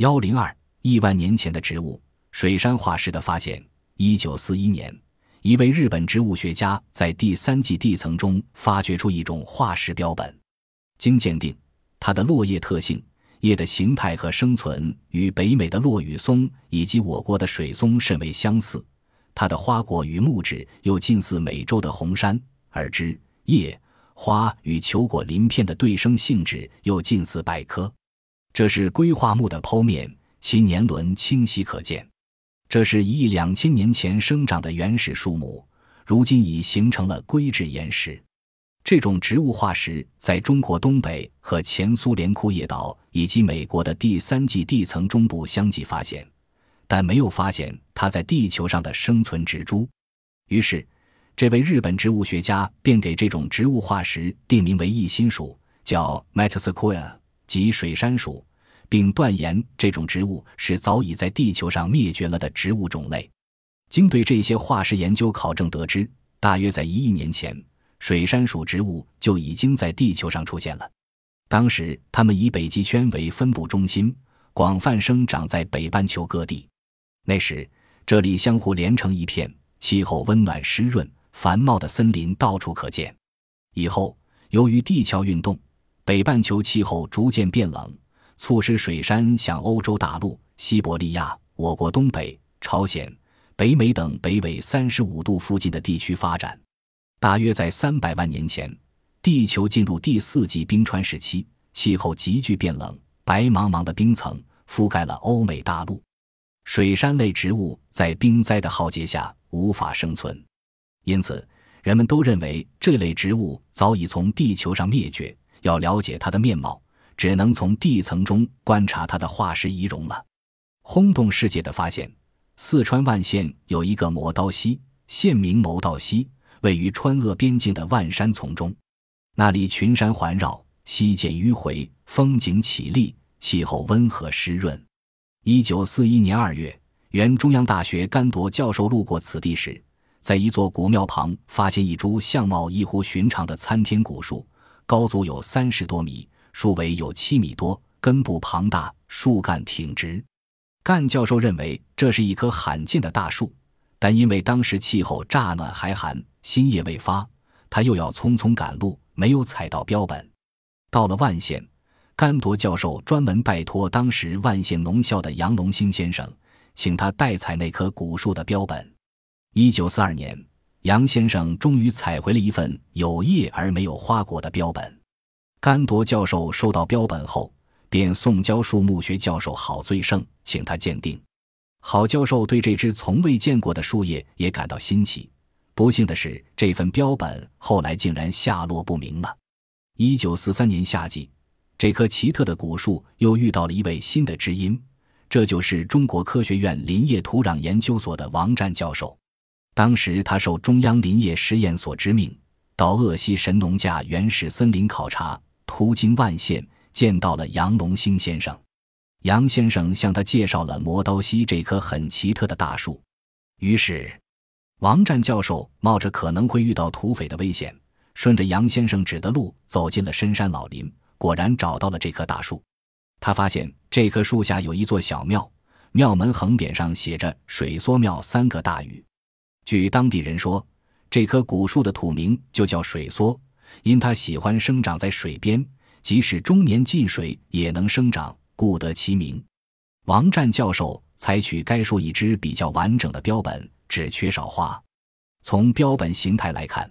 幺零二亿万年前的植物水杉化石的发现。一九四一年，一位日本植物学家在第三纪地层中发掘出一种化石标本。经鉴定，它的落叶特性、叶的形态和生存与北美的落羽松以及我国的水松甚为相似。它的花果与木质又近似美洲的红杉，而枝、叶、花与球果鳞片的对生性质又近似百科。这是硅化木的剖面，其年轮清晰可见。这是一亿两千年前生长的原始树木，如今已形成了硅质岩石。这种植物化石在中国东北和前苏联库页岛以及美国的第三纪地层中部相继发现，但没有发现它在地球上的生存植株。于是，这位日本植物学家便给这种植物化石定名为异心属，叫 Metasequoia，即水杉属。并断言这种植物是早已在地球上灭绝了的植物种类。经对这些化石研究考证得知，大约在一亿年前，水杉属植物就已经在地球上出现了。当时，它们以北极圈为分布中心，广泛生长在北半球各地。那时，这里相互连成一片，气候温暖湿润，繁茂的森林到处可见。以后，由于地壳运动，北半球气候逐渐变冷。促使水杉向欧洲大陆、西伯利亚、我国东北、朝鲜、北美等北纬三十五度附近的地区发展。大约在三百万年前，地球进入第四纪冰川时期，气候急剧变冷，白茫茫的冰层覆盖了欧美大陆。水杉类植物在冰灾的浩劫下无法生存，因此人们都认为这类植物早已从地球上灭绝。要了解它的面貌。只能从地层中观察它的化石遗容了。轰动世界的发现：四川万县有一个磨刀溪，县名磨刀溪，位于川鄂边境的万山丛中。那里群山环绕，溪涧迂回，风景绮丽，气候温和湿润。一九四一年二月，原中央大学甘铎教授路过此地时，在一座古庙旁发现一株相貌异乎寻常的参天古树，高足有三十多米。树围有七米多，根部庞大，树干挺直。干教授认为这是一棵罕见的大树，但因为当时气候乍暖还寒，新叶未发，他又要匆匆赶路，没有采到标本。到了万县，甘铎教授专门拜托当时万县农校的杨龙兴先生，请他代采那棵古树的标本。一九四二年，杨先生终于采回了一份有叶而没有花果的标本。甘铎教授收到标本后，便送交树木学教授郝最胜，请他鉴定。郝教授对这只从未见过的树叶也感到新奇。不幸的是，这份标本后来竟然下落不明了。一九四三年夏季，这棵奇特的古树又遇到了一位新的知音，这就是中国科学院林业土壤研究所的王占教授。当时他受中央林业实验所之命，到鄂西神农架原始森林考察。途经万县，见到了杨龙兴先生。杨先生向他介绍了磨刀溪这棵很奇特的大树。于是，王占教授冒着可能会遇到土匪的危险，顺着杨先生指的路走进了深山老林，果然找到了这棵大树。他发现这棵树下有一座小庙，庙门横匾上写着“水梭庙”三个大语。据当地人说，这棵古树的土名就叫水梭。因它喜欢生长在水边，即使终年进水也能生长，故得其名。王占教授采取该树一支比较完整的标本，只缺少花。从标本形态来看，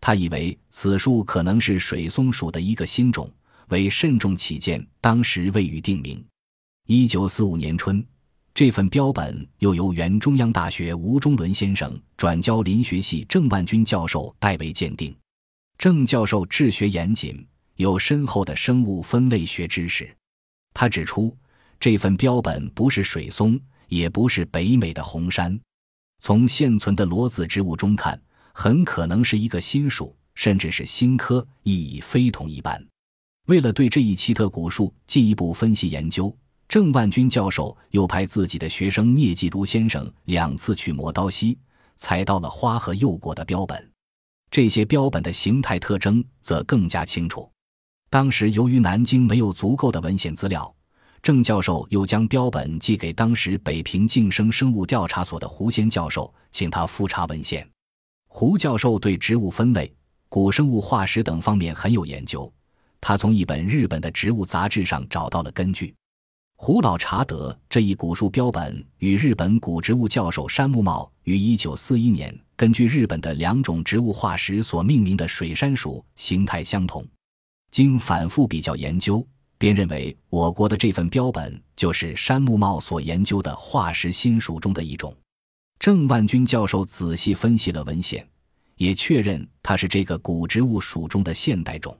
他以为此树可能是水松属的一个新种，为慎重起见，当时未予定名。一九四五年春，这份标本又由原中央大学吴中伦先生转交林学系郑万军教授代为鉴定。郑教授治学严谨，有深厚的生物分类学知识。他指出，这份标本不是水松，也不是北美的红杉。从现存的裸子植物中看，很可能是一个新属，甚至是新科，意义非同一般。为了对这一奇特古树进一步分析研究，郑万军教授又派自己的学生聂继如先生两次去磨刀溪，采到了花和幼果的标本。这些标本的形态特征则更加清楚。当时由于南京没有足够的文献资料，郑教授又将标本寄给当时北平晋生生物调查所的胡先教授，请他复查文献。胡教授对植物分类、古生物化石等方面很有研究，他从一本日本的植物杂志上找到了根据。胡老查德这一古树标本与日本古植物教授山木茂于1941年根据日本的两种植物化石所命名的水杉属形态相同。经反复比较研究，便认为我国的这份标本就是山木茂所研究的化石新属中的一种。郑万钧教授仔细分析了文献，也确认它是这个古植物属中的现代种。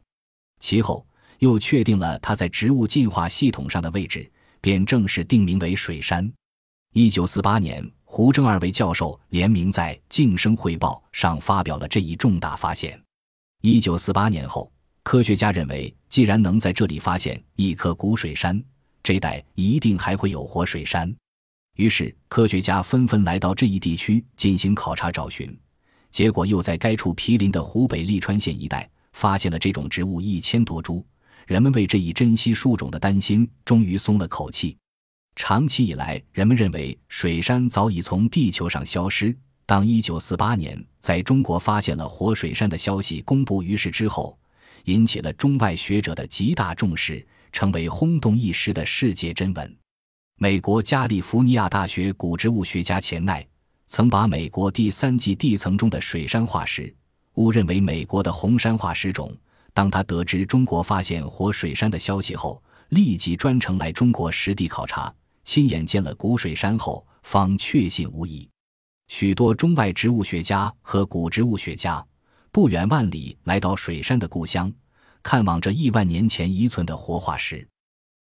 其后又确定了它在植物进化系统上的位置。便正式定名为水杉。一九四八年，胡正二位教授联名在《晋生汇报》上发表了这一重大发现。一九四八年后，科学家认为，既然能在这里发现一棵古水杉，这代一定还会有活水杉。于是，科学家纷纷来到这一地区进行考察找寻。结果，又在该处毗邻的湖北利川县一带发现了这种植物一千多株。人们为这一珍稀树种的担心终于松了口气。长期以来，人们认为水杉早已从地球上消失。当1948年在中国发现了活水杉的消息公布于世之后，引起了中外学者的极大重视，成为轰动一时的世界真闻。美国加利福尼亚大学古植物学家钱奈曾把美国第三纪地层中的水杉化石误认为美国的红杉化石种。当他得知中国发现活水山的消息后，立即专程来中国实地考察，亲眼见了古水山后，方确信无疑。许多中外植物学家和古植物学家不远万里来到水杉的故乡，看望这亿万年前遗存的活化石。